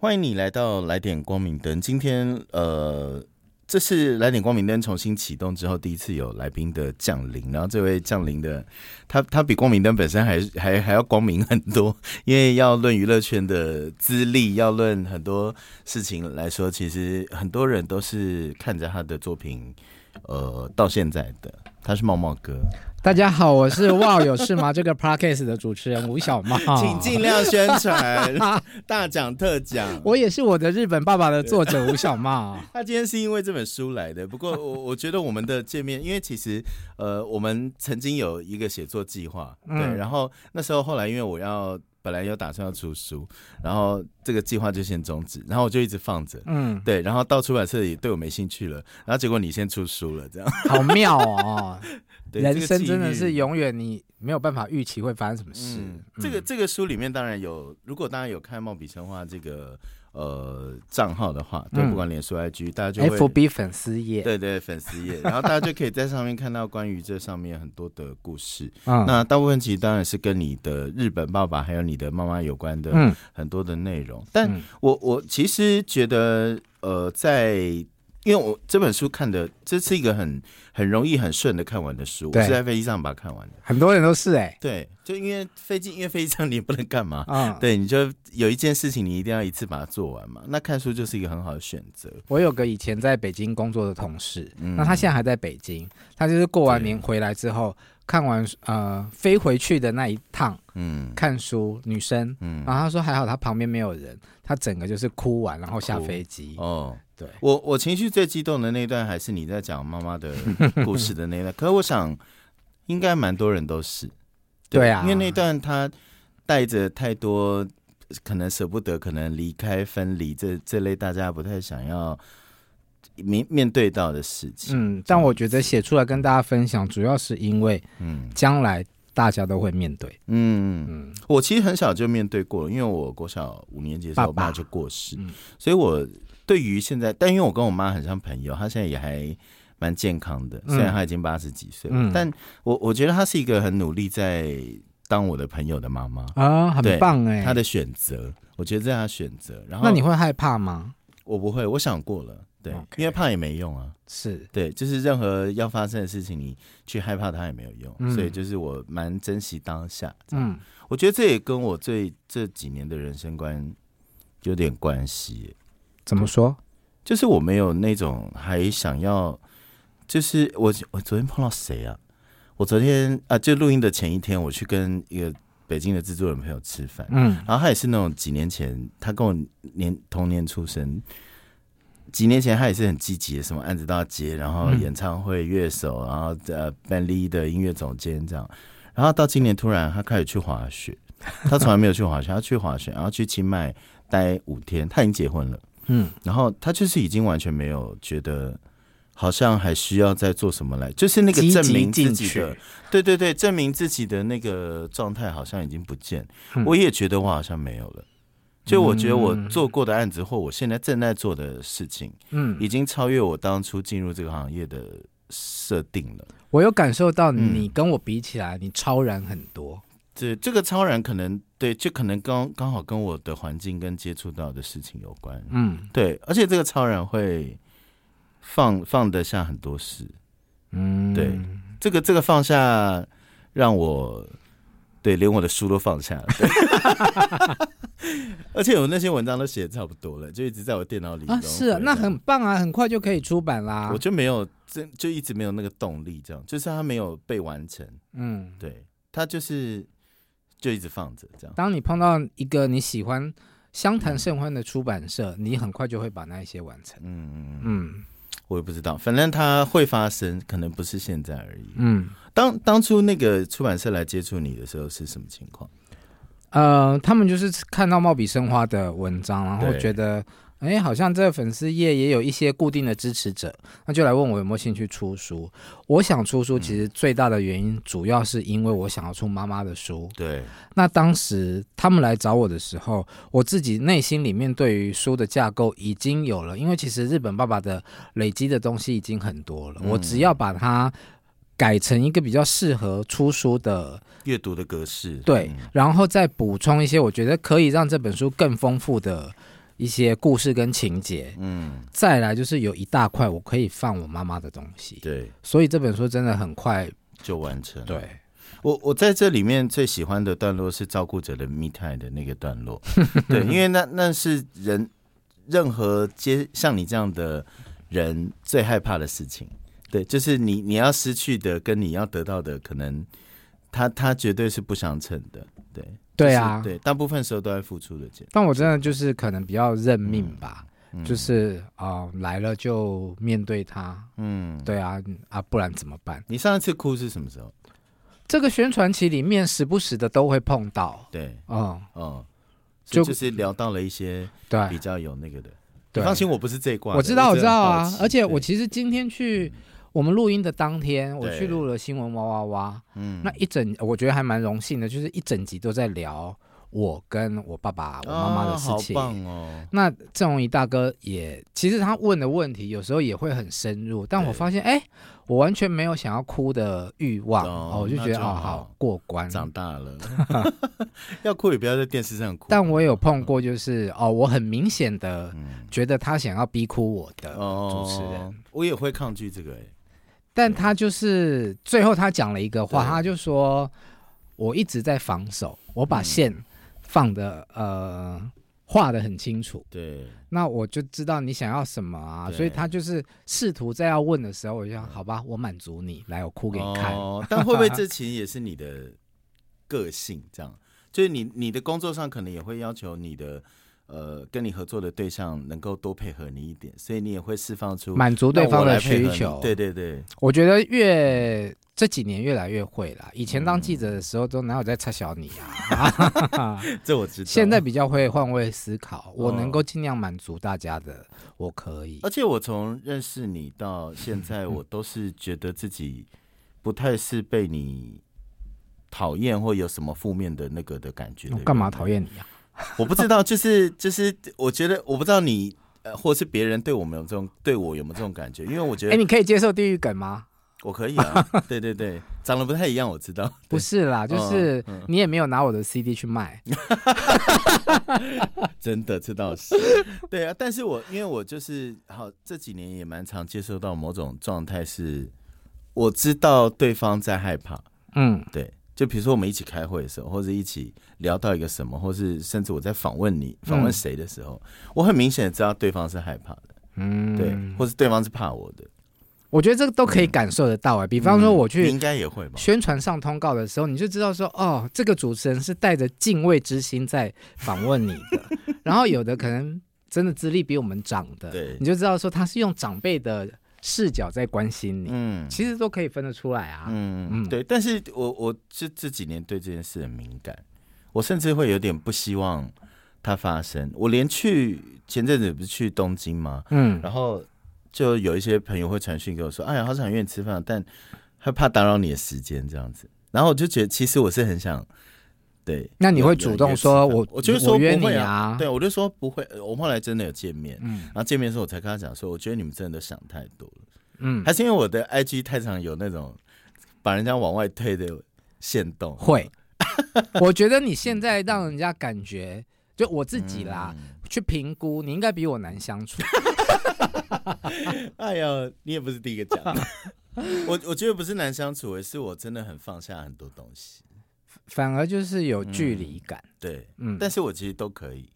欢迎你来到来点光明灯。今天呃，这是来点光明灯重新启动之后第一次有来宾的降临。然后这位降临的，他他比光明灯本身还还还要光明很多，因为要论娱乐圈的资历，要论很多事情来说，其实很多人都是看着他的作品，呃，到现在的。他是茂茂哥。大家好，我是哇有事吗？这个 podcast 的主持人吴小茂，请尽量宣传，大奖特奖。我也是我的日本爸爸的作者吴小茂。他今天是因为这本书来的，不过我我觉得我们的见面，因为其实呃，我们曾经有一个写作计划，对，然后那时候后来因为我要。本来有打算要出书，然后这个计划就先终止，然后我就一直放着，嗯，对，然后到出版社也对我没兴趣了，然后结果你先出书了，这样好妙哦！人生真的是永远你没有办法预期会发生什么事。这个这个书里面当然有，如果大家有看《茂笔生花》这个。呃，账号的话，对，不管脸书、IG，大家就 FB 粉丝页，对对，粉丝页，然后大家就可以在上面看到关于这上面很多的故事。那大部分其实当然是跟你的日本爸爸还有你的妈妈有关的很多的内容。但我我其实觉得，呃，在。因为我这本书看的，这是一个很很容易很顺的看完的书，我是在飞机上把它看完的。很多人都是哎，对，就因为飞机，因为飞机上你也不能干嘛 啊？对，你就有一件事情你一定要一次把它做完嘛。那看书就是一个很好的选择。我有个以前在北京工作的同事，嗯那他现在还在北京，他就是过完年回来之后看完呃飞回去的那一趟，嗯，看书女生，嗯，然后他说还好他旁边没有人，他整个就是哭完然后下飞机哦。对我，我情绪最激动的那段还是你在讲妈妈的 故事的那段。可是我想，应该蛮多人都是，对啊，因为那段他带着太多可能舍不得，可能离开、分离这这类大家不太想要面面对到的事情。嗯，但我觉得写出来跟大家分享，主要是因为，嗯，将来大家都会面对。嗯嗯，我其实很小就面对过，因为我国小五年级的时候，我爸就过世，所以我。对于现在，但因为我跟我妈很像朋友，她现在也还蛮健康的，虽然她已经八十几岁，但我我觉得她是一个很努力在当我的朋友的妈妈。啊，很棒哎，她的选择，我觉得这样选择。然后那你会害怕吗？我不会，我想过了，对，因为怕也没用啊，是。对，就是任何要发生的事情，你去害怕它也没有用，所以就是我蛮珍惜当下。嗯，我觉得这也跟我这这几年的人生观有点关系。怎么说？就是我没有那种还想要，就是我我昨天碰到谁啊？我昨天啊，就录音的前一天，我去跟一个北京的制作人朋友吃饭，嗯，然后他也是那种几年前，他跟我年同年出生，几年前他也是很积极的，什么案子都要接，然后演唱会乐手，然后呃，band l 的音乐总监这样，然后到今年突然他开始去滑雪，他从来没有去滑雪，他去滑雪，然后去清迈待五天，他已经结婚了。嗯，然后他就是已经完全没有觉得，好像还需要再做什么来，就是那个证明自己的，对对对，证明自己的那个状态好像已经不见。我也觉得我好像没有了，就我觉得我做过的案子或我现在正在做的事情，嗯，已经超越我当初进入这个行业的设定了。我有感受到你跟我比起来，你超然很多。这这个超然可能对，就可能刚刚好跟我的环境跟接触到的事情有关。嗯，对，而且这个超人会放放得下很多事。嗯，对，这个这个放下让我对连我的书都放下了。而且我那些文章都写的差不多了，就一直在我电脑里。啊，是，那很棒啊，很快就可以出版啦。我就没有，这就一直没有那个动力，这样就是它没有被完成。嗯，对，它就是。就一直放着，这样。当你碰到一个你喜欢、相谈甚欢的出版社，你很快就会把那一些完成。嗯嗯嗯，我也不知道，反正它会发生，可能不是现在而已。嗯，当当初那个出版社来接触你的时候是什么情况？呃，他们就是看到茂笔生花的文章，然后觉得。哎，好像这个粉丝页也有一些固定的支持者，那就来问我有没有兴趣出书。我想出书，其实最大的原因主要是因为我想要出妈妈的书。对。那当时他们来找我的时候，我自己内心里面对于书的架构已经有了，因为其实日本爸爸的累积的东西已经很多了，我只要把它改成一个比较适合出书的阅读的格式。对，然后再补充一些我觉得可以让这本书更丰富的。一些故事跟情节，嗯，再来就是有一大块我可以放我妈妈的东西，对，所以这本书真的很快就完成。对，我我在这里面最喜欢的段落是照顾者的密探的那个段落，对，因为那那是人任何接像你这样的人最害怕的事情，对，就是你你要失去的跟你要得到的，可能他他绝对是不相称的，对。对啊，对，大部分时候都在付出的。但我真的就是可能比较认命吧，就是啊来了就面对他。嗯，对啊，啊不然怎么办？你上一次哭是什么时候？这个宣传期里面时不时的都会碰到。对，嗯嗯，就就是聊到了一些对比较有那个的。你放心，我不是这一挂。我知道，我知道啊。而且我其实今天去。我们录音的当天，我去录了新闻哇哇哇，嗯，那一整我觉得还蛮荣幸的，就是一整集都在聊我跟我爸爸、我妈妈的事情。好棒哦！那郑容仪大哥也，其实他问的问题有时候也会很深入，但我发现，哎，我完全没有想要哭的欲望哦，我就觉得哦，好过关，长大了，要哭也不要在电视上哭。但我有碰过，就是哦，我很明显的觉得他想要逼哭我的主持人，我也会抗拒这个，哎。但他就是最后他讲了一个话，他就说：“我一直在防守，我把线放的呃画的很清楚。”对，那我就知道你想要什么啊，所以他就是试图在要问的时候，我就想：“好吧，我满足你，来，我哭给你看。” 但会不会这其实也是你的个性？这样，就是你你的工作上可能也会要求你的。呃，跟你合作的对象能够多配合你一点，所以你也会释放出满足对方的需求。对对对，我觉得越这几年越来越会了。以前当记者的时候，都哪有在插小你啊？这我知道。现在比较会换位思考，我能够尽量满足大家的，我可以。而且我从认识你到现在，我都是觉得自己不太是被你讨厌或有什么负面的那个的感觉。我干嘛讨厌你呀？我不知道，就是就是，我觉得我不知道你呃，或是别人对我们有这种对我有没有这种感觉？因为我觉得，哎，你可以接受地狱梗吗？我可以啊，对对对，长得不太一样，我知道。不是啦，就是你也没有拿我的 CD 去卖，真的这倒是。对啊，但是我因为我就是好这几年也蛮常接受到某种状态，是我知道对方在害怕，嗯，对。就比如说我们一起开会的时候，或者一起聊到一个什么，或是甚至我在访问你、访问谁的时候，我很明显的知道对方是害怕的，嗯，对，或是对方是怕我的。我觉得这个都可以感受得到哎。比方说我去应该也会吧，宣传上通告的时候，你就知道说哦，这个主持人是带着敬畏之心在访问你的。然后有的可能真的资历比我们长的，对，你就知道说他是用长辈的。视角在关心你，嗯，其实都可以分得出来啊，嗯嗯，对。但是我我这这几年对这件事很敏感，我甚至会有点不希望它发生。我连去前阵子不是去东京吗？嗯，然后就有一些朋友会传讯给我说：“哎呀，好想约你吃饭，但害怕打扰你的时间这样子。”然后我就觉得，其实我是很想。对，那你会主动说，我我就说约你啊？对，我就说不会。我后来真的有见面，嗯，然后见面的时候我才跟他讲说，我觉得你们真的想太多了，嗯，还是因为我的 IG 太常有那种把人家往外推的线动。会，我觉得你现在让人家感觉，就我自己啦，去评估，你应该比我难相处。哎呀，你也不是第一个讲，我我觉得不是难相处，而是我真的很放下很多东西。反而就是有距离感，对，嗯，但是我其实都可以。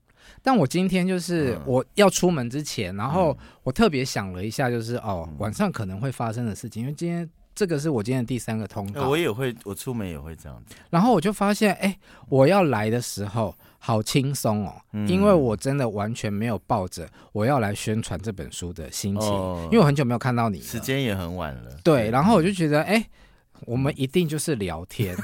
但我今天就是我要出门之前，然后我特别想了一下，就是哦，晚上可能会发生的事情，因为今天这个是我今天的第三个通告，我也会，我出门也会这样子。然后我就发现，哎，我要来的时候好轻松哦，因为我真的完全没有抱着我要来宣传这本书的心情，因为我很久没有看到你，时间也很晚了。对，然后我就觉得，哎，我们一定就是聊天。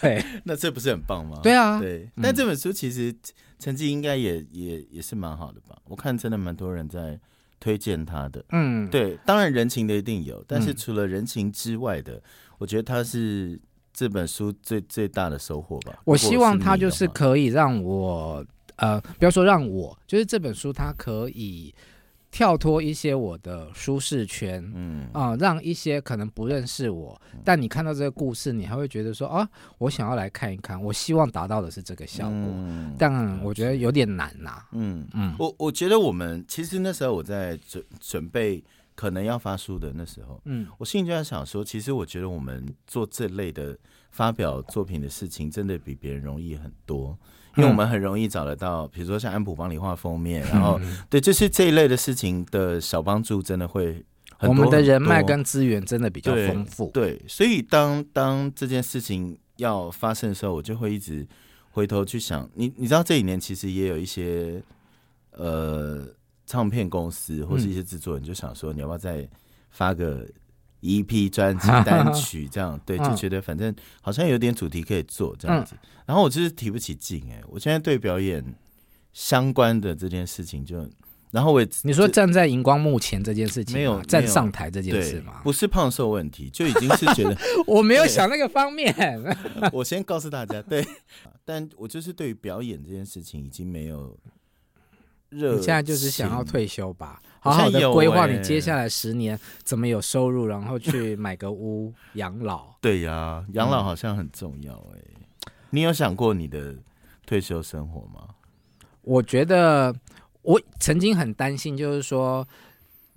对，那这不是很棒吗？对啊，对。但这本书其实成绩应该也也也是蛮好的吧？我看真的蛮多人在推荐他的。嗯，对。当然人情的一定有，但是除了人情之外的，我觉得他是这本书最最大的收获吧。我希望他就是可以让我呃，不要说让我，就是这本书它可以跳脱一些我的舒适圈，嗯。啊，让一些可能不认识我，但你看到这个故事，你还会觉得说啊，我想要来看一看，我希望达到的是这个效果，但我觉得有点难呐。嗯嗯，我我觉得我们其实那时候我在准准备可能要发书的那时候，嗯，我心里就在想说，其实我觉得我们做这类的发表作品的事情，真的比别人容易很多。因为我们很容易找得到，比如说像安普帮你画封面，然后对，就是这一类的事情的小帮助，真的会我们的人脉跟资源真的比较丰富。对，所以当当这件事情要发生的时候，我就会一直回头去想，你你知道这几年其实也有一些呃唱片公司或是一些制作人就想说，你要不要再发个。EP 专辑单曲这样，对，就觉得反正好像有点主题可以做这样子，然后我就是提不起劲哎，我现在对表演相关的这件事情就，然后我你说站在荧光幕前这件事情，没有站上台这件事吗？不是胖瘦问题，就已经是觉得 我没有想那个方面。我先告诉大家，对，但我就是对于表演这件事情已经没有热，你现在就是想要退休吧？好好的规划你接下来十年怎么有收入，然后去买个屋 养老。对呀，养老好像很重要哎。你有想过你的退休生活吗？我觉得我曾经很担心，就是说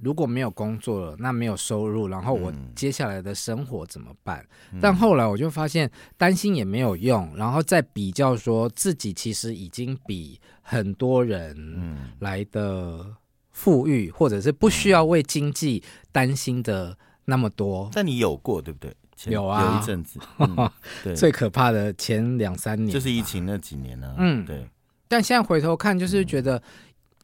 如果没有工作了，那没有收入，然后我接下来的生活怎么办？但后来我就发现担心也没有用，然后再比较说自己其实已经比很多人来的。富裕，或者是不需要为经济担心的那么多。但你有过对不对？有啊，有一阵子。对，最可怕的前两三年就是疫情那几年呢。嗯，对。但现在回头看，就是觉得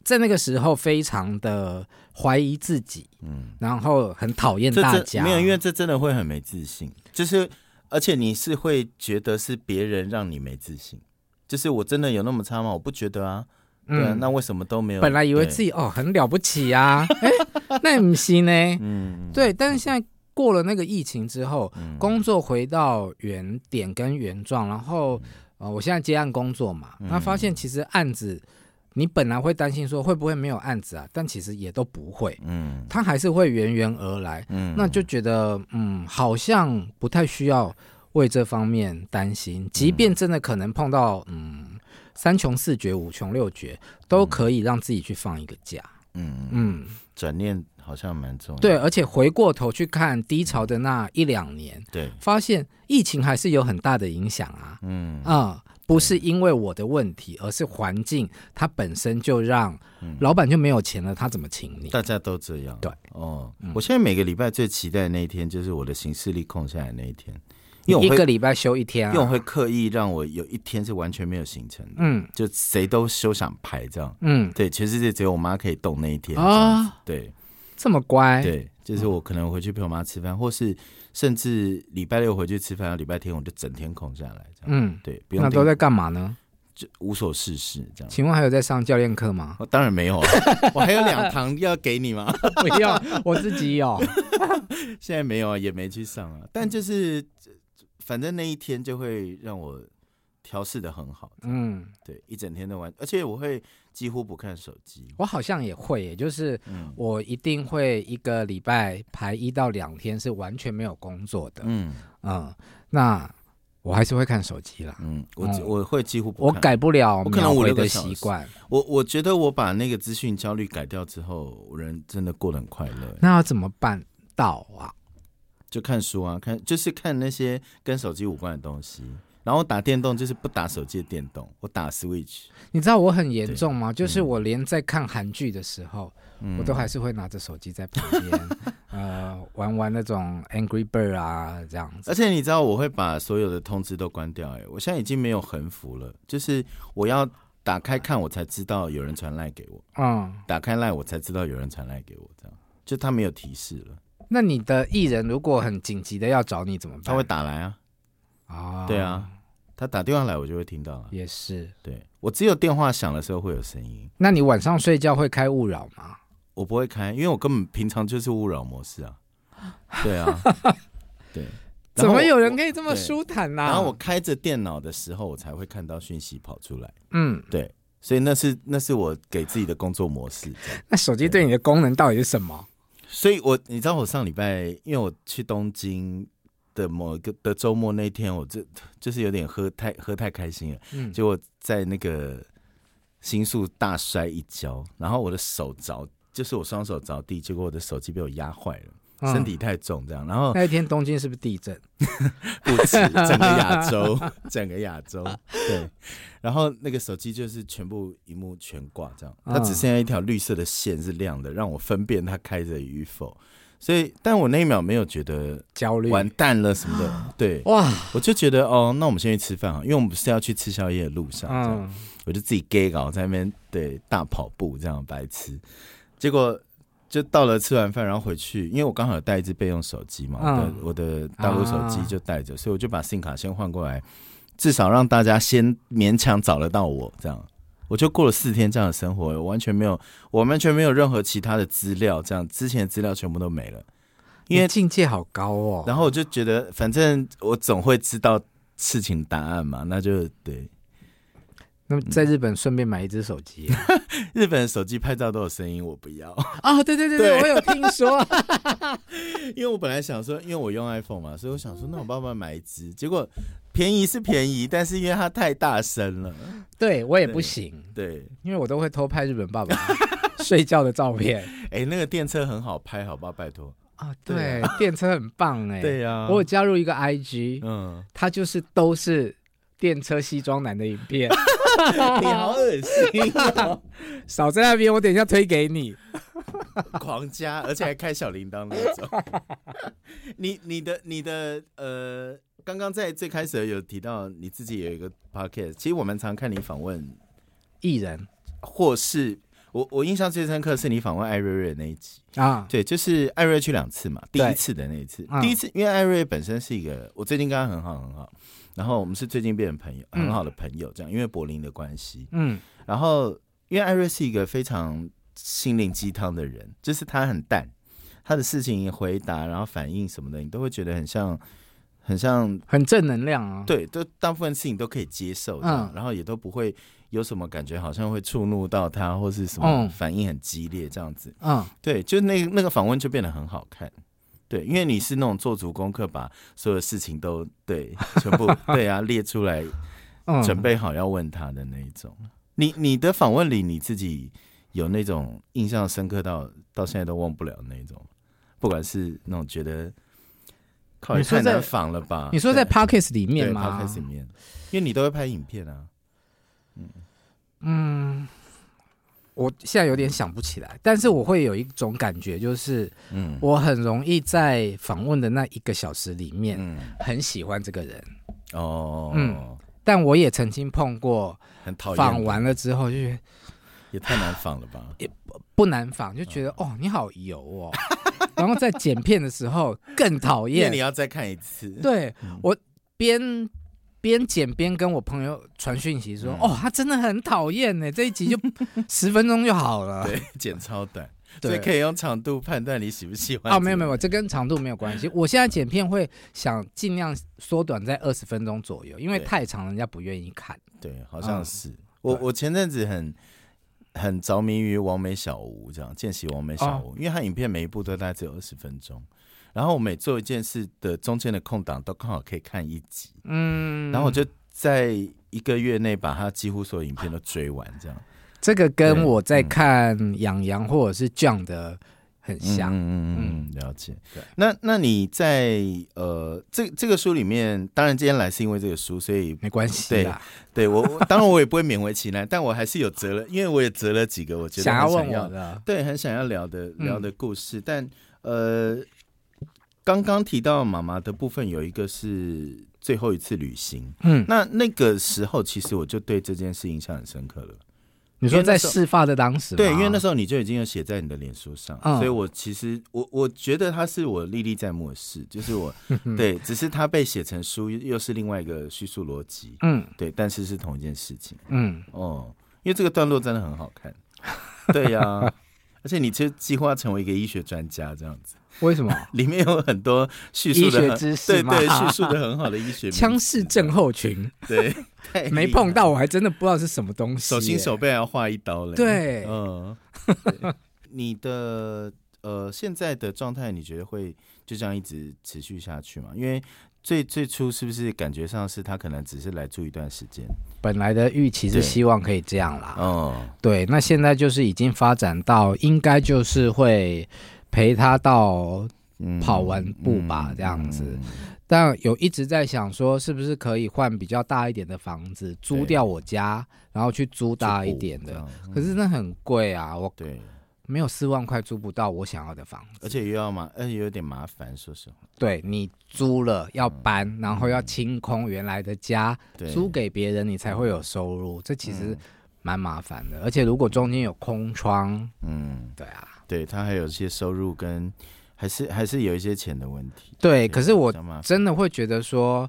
在那个时候非常的怀疑自己，嗯，然后很讨厌大家。没有，因为这真的会很没自信。就是而且你是会觉得是别人让你没自信。就是我真的有那么差吗？我不觉得啊。嗯，那为什么都没有？本来以为自己哦很了不起啊，哎，那不行呢。嗯，对，但是现在过了那个疫情之后，工作回到原点跟原状，然后呃，我现在接案工作嘛，那发现其实案子你本来会担心说会不会没有案子啊，但其实也都不会，嗯，它还是会源源而来，嗯，那就觉得嗯，好像不太需要为这方面担心，即便真的可能碰到嗯。三穷四绝五穷六绝都可以让自己去放一个假，嗯。嗯，转念好像蛮重要。对，而且回过头去看低潮的那一两年，对，发现疫情还是有很大的影响啊，嗯。啊，不是因为我的问题，而是环境它本身就让老板就没有钱了，他怎么请你？大家都这样，对，哦，我现在每个礼拜最期待的那一天就是我的行事历空下来那一天。因为一个礼拜休一天，因为我会刻意让我有一天是完全没有行程的，嗯，就谁都休想排这样，嗯，对，全世界只有我妈可以动那一天啊，对，这么乖，对，就是我可能回去陪我妈吃饭，或是甚至礼拜六回去吃饭，礼拜天我就整天空下来，这样，嗯，对，那都在干嘛呢？就无所事事这样。请问还有在上教练课吗？当然没有，我还有两堂要给你吗？不要，我自己有，现在没有啊，也没去上啊，但就是。反正那一天就会让我调试的很好，嗯，对，一整天都玩，而且我会几乎不看手机。我好像也会，也就是我一定会一个礼拜排一到两天是完全没有工作的，嗯嗯，那我还是会看手机啦，嗯，我我会几乎不我改不了，我可能我的习惯。我我觉得我把那个资讯焦虑改掉之后，人真的过得很快乐。那要怎么办到啊？就看书啊，看就是看那些跟手机无关的东西。然后打电动就是不打手机的电动，我打 Switch。你知道我很严重吗？就是我连在看韩剧的时候，我都还是会拿着手机在旁边，呃，玩玩那种 Angry Bird 啊这样子。而且你知道我会把所有的通知都关掉，哎，我现在已经没有横幅了，就是我要打开看，我才知道有人传赖给我。嗯，打开赖我才知道有人传赖给我，这样就他没有提示了。那你的艺人如果很紧急的要找你怎么办？他会打来啊，啊，对啊，他打电话来我就会听到了。也是，对我只有电话响的时候会有声音。那你晚上睡觉会开勿扰吗？我不会开，因为我根本平常就是勿扰模式啊。对啊，对。怎么有人可以这么舒坦呢？然后我开着电脑的时候，我才会看到讯息跑出来。嗯，对。所以那是那是我给自己的工作模式。那手机对你的功能到底是什么？所以我你知道我上礼拜因为我去东京的某一个的周末那天，我就就是有点喝太喝太开心了，嗯，结果在那个新宿大摔一跤，然后我的手着，就是我双手着地，结果我的手机被我压坏了。身体太重，这样，然后那一天东京是不是地震？不止，整个亚洲，整个亚洲，对。然后那个手机就是全部荧幕全挂，这样，它只剩下一条绿色的线是亮的，让我分辨它开着与否。所以，但我那一秒没有觉得焦虑，完蛋了什么的。对，哇，我就觉得哦，那我们先去吃饭啊，因为我们不是要去吃宵夜的路上，这样，我就自己 gay 搞在那边，对，大跑步这样白痴，结果。就到了吃完饭，然后回去，因为我刚好有带一只备用手机嘛，我的我的大陆手机就带着，所以我就把 SIM 卡先换过来，至少让大家先勉强找得到我，这样我就过了四天这样的生活，我完全没有，我完全没有任何其他的资料，这样之前的资料全部都没了，因为境界好高哦。然后我就觉得，反正我总会知道事情答案嘛，那就对。那么在日本顺便买一只手机，日本手机拍照都有声音，我不要。啊！对对对对，我有听说，因为我本来想说，因为我用 iPhone 嘛，所以我想说，那我爸爸买一只，结果便宜是便宜，但是因为它太大声了，对我也不行，对，因为我都会偷拍日本爸爸 睡觉的照片。哎，那个电车很好拍，好不好，拜托。啊！对，电车很棒哎，对呀，我有加入一个 IG，嗯，它就是都是电车西装男的影片。你好恶心！少在那边，我等一下推给你。狂加，而且还开小铃铛那种。你、你的、你的，呃，刚刚在最开始有提到你自己有一个 podcast，其实我们常看你访问艺人，或是我我印象最深刻是你访问艾瑞瑞那一集啊。对，就是艾瑞去两次嘛，第一次的那一次，第一次因为艾瑞本身是一个，我最近跟他很好很好。然后我们是最近变成朋友，很好的朋友，这样，因为柏林的关系。嗯，然后因为艾瑞是一个非常心灵鸡汤的人，就是他很淡，他的事情回答，然后反应什么的，你都会觉得很像，很像很正能量啊。对，都大部分事情都可以接受，嗯，然后也都不会有什么感觉，好像会触怒到他，或是什么反应很激烈这样子。嗯，对，就那那个访问就变得很好看。对，因为你是那种做足功课，把所有事情都对全部 对啊列出来，准备好要问他的那一种。你你的访问里，你自己有那种印象深刻到到现在都忘不了那种，不管是那种觉得靠太难访了吧？你说在 Parkes 里面吗？Parkes 里面，因为你都会拍影片啊。嗯嗯。我现在有点想不起来，但是我会有一种感觉，就是，嗯，我很容易在访问的那一个小时里面，嗯，很喜欢这个人，哦，嗯，但我也曾经碰过，很讨厌，访完了之后就觉得也太难访了吧，也不难访，就觉得哦，你好油哦，然后在剪片的时候更讨厌，你要再看一次，对我边。边剪边跟我朋友传讯息说：“哦，他真的很讨厌呢，这一集就 十分钟就好了。”对，剪超短，所以可以用长度判断你喜不喜欢。哦，没有没有，这跟长度没有关系。我现在剪片会想尽量缩短在二十分钟左右，因为太长人家不愿意看。对，好像是我我前阵子很很着迷于王美小屋这样见习王美小屋，因为他影片每一部都大概只有二十分钟。然后我每做一件事的中间的空档都刚好可以看一集，嗯，然后我就在一个月内把他几乎所有影片都追完，这样。这个跟我在看养羊或者是酱的很像，嗯嗯嗯，了解。对，那那你在呃这这个书里面，当然今天来是因为这个书，所以没关系。对，对我当然我也不会勉为其难，但我还是有择了，因为我也择了几个我觉得想要问我的，对，很想要聊的聊的故事，但呃。刚刚提到妈妈的部分，有一个是最后一次旅行。嗯，那那个时候其实我就对这件事印象很深刻了。你说在事发的当时，对，因为那时候你就已经有写在你的脸书上，所以我其实我我觉得它是我历历在目的事，就是我 对，只是它被写成书又是另外一个叙述逻辑。嗯，对，但是是同一件事情。嗯，哦，因为这个段落真的很好看。对呀。而且你就计划成为一个医学专家这样子。为什么？里面有很多叙述的知识，对对，叙述的很好的医学。枪式症候群，对，没碰到我还真的不知道是什么东西。手心手背要划一刀嘞。对，嗯。你的呃现在的状态，你觉得会就这样一直持续下去吗？因为最最初是不是感觉上是他可能只是来住一段时间？本来的预期是希望可以这样啦。哦，对，那现在就是已经发展到应该就是会。陪他到跑完步吧，这样子。但有一直在想说，是不是可以换比较大一点的房子，租掉我家，然后去租大一点的。可是那很贵啊，我对没有四万块租不到我想要的房子，而且又要麻，而且有点麻烦。说实话，对你租了要搬，然后要清空原来的家，租给别人，你才会有收入。这其实蛮麻烦的。而且如果中间有空窗，嗯，对啊。对他还有一些收入，跟还是还是有一些钱的问题。对，可是我真的会觉得说，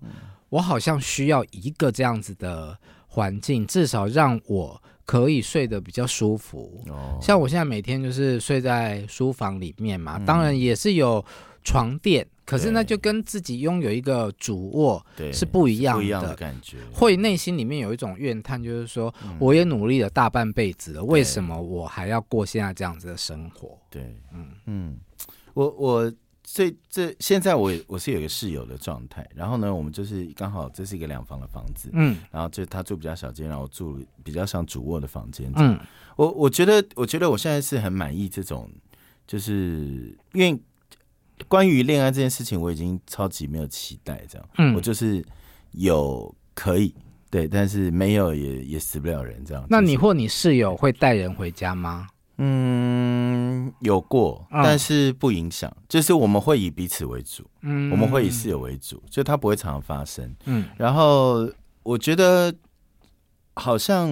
我好像需要一个这样子的环境，至少让我可以睡得比较舒服。哦，像我现在每天就是睡在书房里面嘛，当然也是有床垫。可是那就跟自己拥有一个主卧是不一样的。感觉，会内心里面有一种怨叹，就是说我也努力了大半辈子了，为什么我还要过现在这样子的生活？对，嗯。嗯，我我这这现在我我是有一个室友的状态，然后呢，我们就是刚好这是一个两房的房子，嗯，然后就他住比较小间，然后住比较像主卧的房间，嗯，我我觉得我觉得我现在是很满意这种，就是因为。关于恋爱这件事情，我已经超级没有期待，这样，嗯，我就是有可以对，但是没有也也死不了人这样。那你或你室友会带人回家吗？嗯，有过，但是不影响，就是我们会以彼此为主，嗯，我们会以室友为主，就它不会常常发生，嗯。然后我觉得好像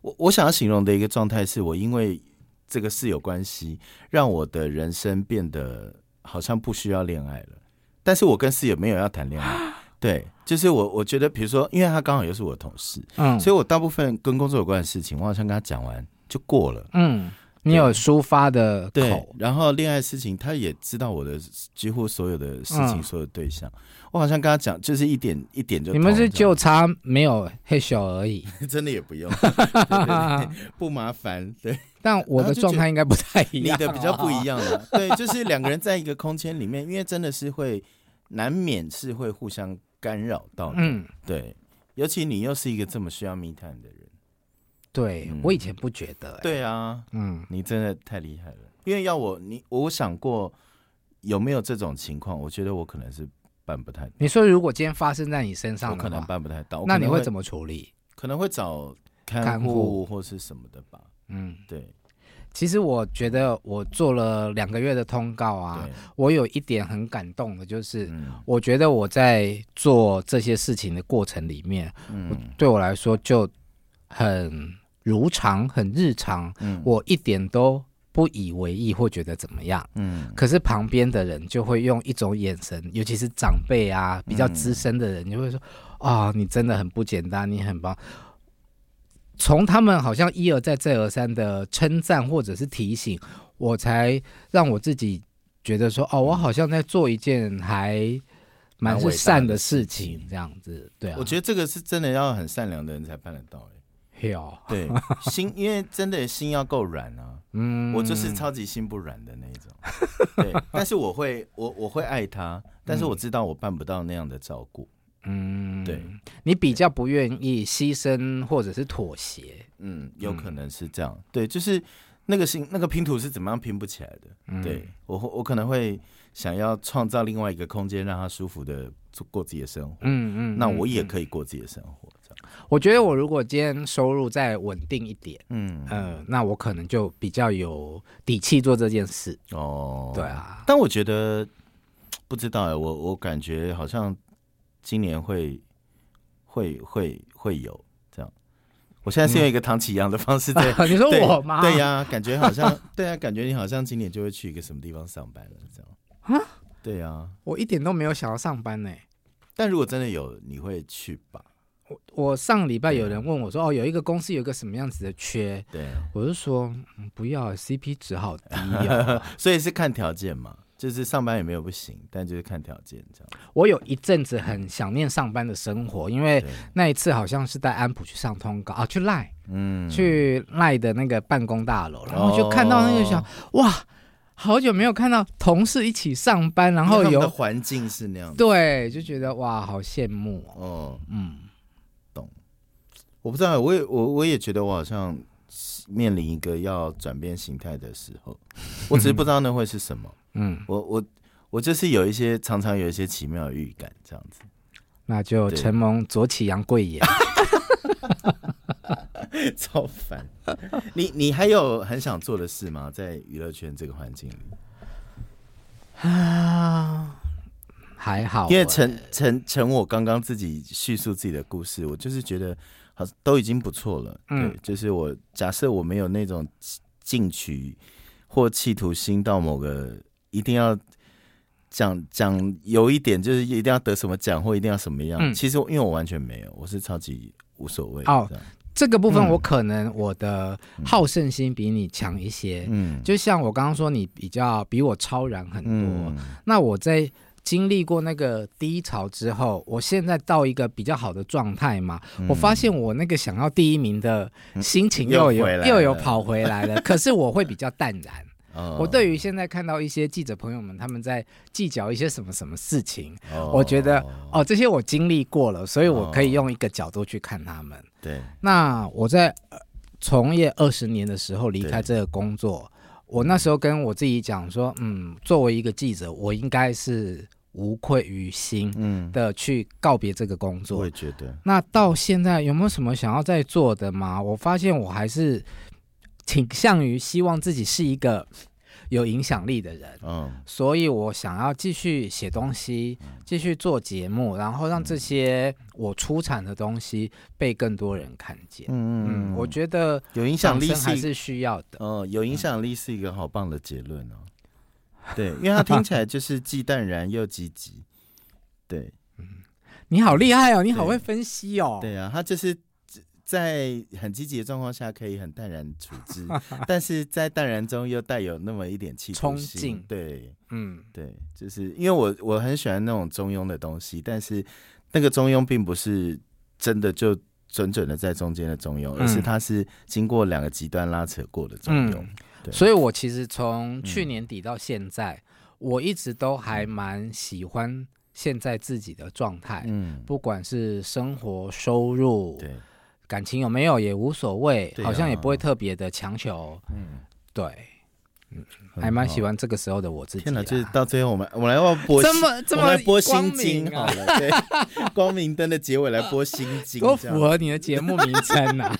我我想要形容的一个状态是，我因为这个室友关系，让我的人生变得。好像不需要恋爱了，但是我跟室友没有要谈恋爱，对，就是我我觉得，比如说，因为他刚好又是我的同事，嗯，所以我大部分跟工作有关的事情，我好像跟他讲完就过了，嗯，你有抒发的口，然后恋爱事情他也知道我的几乎所有的事情，所有对象，我好像跟他讲，就是一点一点就，你们是就差没有嘿咻而已，真的也不用，不麻烦，对。但我的状态应该不太一样，你的比较不一样了。对，就是两个人在一个空间里面，因为真的是会难免是会互相干扰到。嗯，对，尤其你又是一个这么需要密探的人。对我以前不觉得。对啊，嗯，你真的太厉害了。因为要我，你我想过有没有这种情况，我觉得我可能是办不太。你说如果今天发生在你身上，我可能办不太到。那你会怎么处理？可能会找看护或是什么的吧。嗯，对。其实我觉得我做了两个月的通告啊，我有一点很感动的，就是我觉得我在做这些事情的过程里面，嗯，对我来说就很如常、很日常，嗯，我一点都不以为意或觉得怎么样，嗯。可是旁边的人就会用一种眼神，尤其是长辈啊、比较资深的人，就会说：“啊，你真的很不简单，你很棒。”从他们好像一而再再而三的称赞或者是提醒，我才让我自己觉得说，哦，我好像在做一件还蛮善的事情，这样子。对啊，我觉得这个是真的要很善良的人才办得到。哎，有对 心，因为真的心要够软啊。嗯，我就是超级心不软的那种。对，但是我会，我我会爱他，但是我知道我办不到那样的照顾。嗯，对，你比较不愿意牺牲或者是妥协，嗯，有可能是这样。对，就是那个心那个拼图是怎么样拼不起来的？对我我可能会想要创造另外一个空间，让他舒服的过自己的生活。嗯嗯，那我也可以过自己的生活。我觉得我如果今天收入再稳定一点，嗯呃，那我可能就比较有底气做这件事。哦，对啊，但我觉得不知道哎，我我感觉好像。今年会会会会有这样，我现在是用一个唐启阳的方式在 你说我吗？对呀，感觉好像对啊，感觉你好像今年就会去一个什么地方上班了，这样啊？对呀，我一点都没有想要上班呢。但如果真的有，你会去吧？我我上礼拜有人问我说，哦，有一个公司有一个什么样子的缺，对，我就说不要，CP 值好低啊，所以是看条件嘛，就是上班也没有不行，但就是看条件这样。我有一阵子很想念上班的生活，因为那一次好像是带安普去上通告啊，去赖，嗯，去赖的那个办公大楼，然后就看到那个想，哇。好久没有看到同事一起上班，然后有环境是那样，对，就觉得哇，好羡慕哦。嗯，懂。我不知道，我也我我也觉得我好像面临一个要转变形态的时候，我只是不知道那会是什么。嗯，我我我就是有一些常常有一些奇妙的预感，这样子。那就承蒙左起阳贵言。超烦！你你还有很想做的事吗？在娱乐圈这个环境里啊，还好。因为陈陈陈，我刚刚自己叙述自己的故事，我就是觉得好都已经不错了。嗯，就是我假设我没有那种进取或企图心到某个一定要讲讲有一点，就是一定要得什么奖或一定要什么样。其实因为我完全没有，我是超级无所谓。哦。这个部分我可能我的好胜心比你强一些，嗯，就像我刚刚说，你比较比我超然很多。那我在经历过那个低潮之后，我现在到一个比较好的状态嘛，我发现我那个想要第一名的心情又有又有跑回来了，可是我会比较淡然。我对于现在看到一些记者朋友们他们在计较一些什么什么事情，我觉得哦这些我经历过了，所以我可以用一个角度去看他们。对，那我在从业二十年的时候离开这个工作，我那时候跟我自己讲说，嗯，作为一个记者，我应该是无愧于心，嗯的去告别这个工作。我也觉得。那到现在有没有什么想要再做的吗？我发现我还是。倾向于希望自己是一个有影响力的人，嗯，所以我想要继续写东西，继续做节目，然后让这些我出产的东西被更多人看见。嗯嗯，我觉得有影响力还是需要的。嗯，有影响力是一个好棒的结论哦。对，因为它听起来就是既淡然又积极。对，嗯，你好厉害哦，你好会分析哦。对啊，他就是。在很积极的状况下，可以很淡然处之，但是在淡然中又带有那么一点气冲劲。对，嗯，对，就是因为我我很喜欢那种中庸的东西，但是那个中庸并不是真的就准准的在中间的中庸，而是它是经过两个极端拉扯过的中庸。所以，我其实从去年底到现在，我一直都还蛮喜欢现在自己的状态，嗯，不管是生活收入，对。感情有没有也无所谓，好像也不会特别的强求。嗯，对，嗯，还蛮喜欢这个时候的我自己。天哪，就是到最后我们我们来要播这么这么播心经好了，对，光明灯的结尾来播心经，多 符合你的节目名称呐！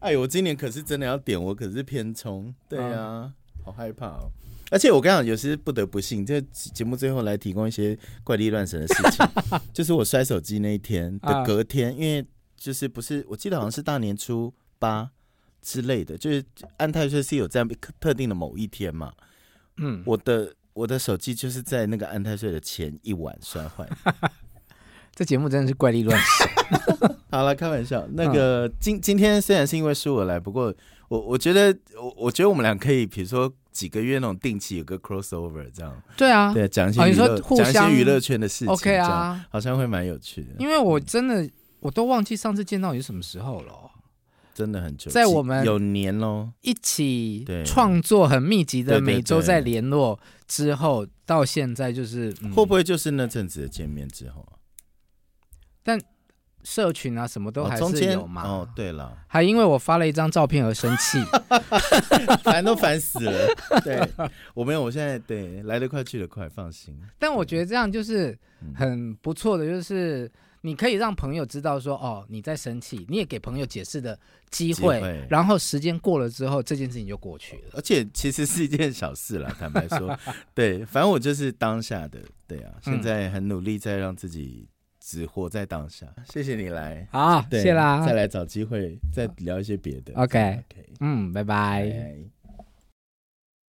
哎，我今年可是真的要点，我可是偏冲，对啊，好害怕哦。而且我跟你讲，有时不得不信，这节目最后来提供一些怪力乱神的事情，就是我摔手机那一天的隔天，因为。就是不是？我记得好像是大年初八之类的，就是安泰岁是有在特定的某一天嘛。嗯，我的我的手机就是在那个安泰岁的前一晚摔坏。这节目真的是怪力乱神。好了，开玩笑。那个今今天虽然是因为是我来，不过我我觉得我我觉得我们俩可以，比如说几个月那种定期有个 crossover 这样。对啊，对，讲一些娱乐，讲一些娱乐圈的事情。OK 啊，好像会蛮有趣的。因为我真的。我都忘记上次见到你是什么时候了，真的很久，在我们有年喽，一起创作很密集的，每周在联络之后，到现在就是会不会就是那阵子的见面之后啊？但社群啊什么都还是有嘛。哦，对了，还因为我发了一张照片而生气，反正都烦死了。对我没有，我现在对来得快去得快，放心。但我觉得这样就是很不错的，就是。你可以让朋友知道说，哦，你在生气，你也给朋友解释的机会，然后时间过了之后，这件事情就过去了。而且其实是一件小事了，坦白说，对，反正我就是当下的，对啊，现在很努力在让自己只活在当下。谢谢你来，好，谢啦，再来找机会再聊一些别的。OK，嗯，拜拜。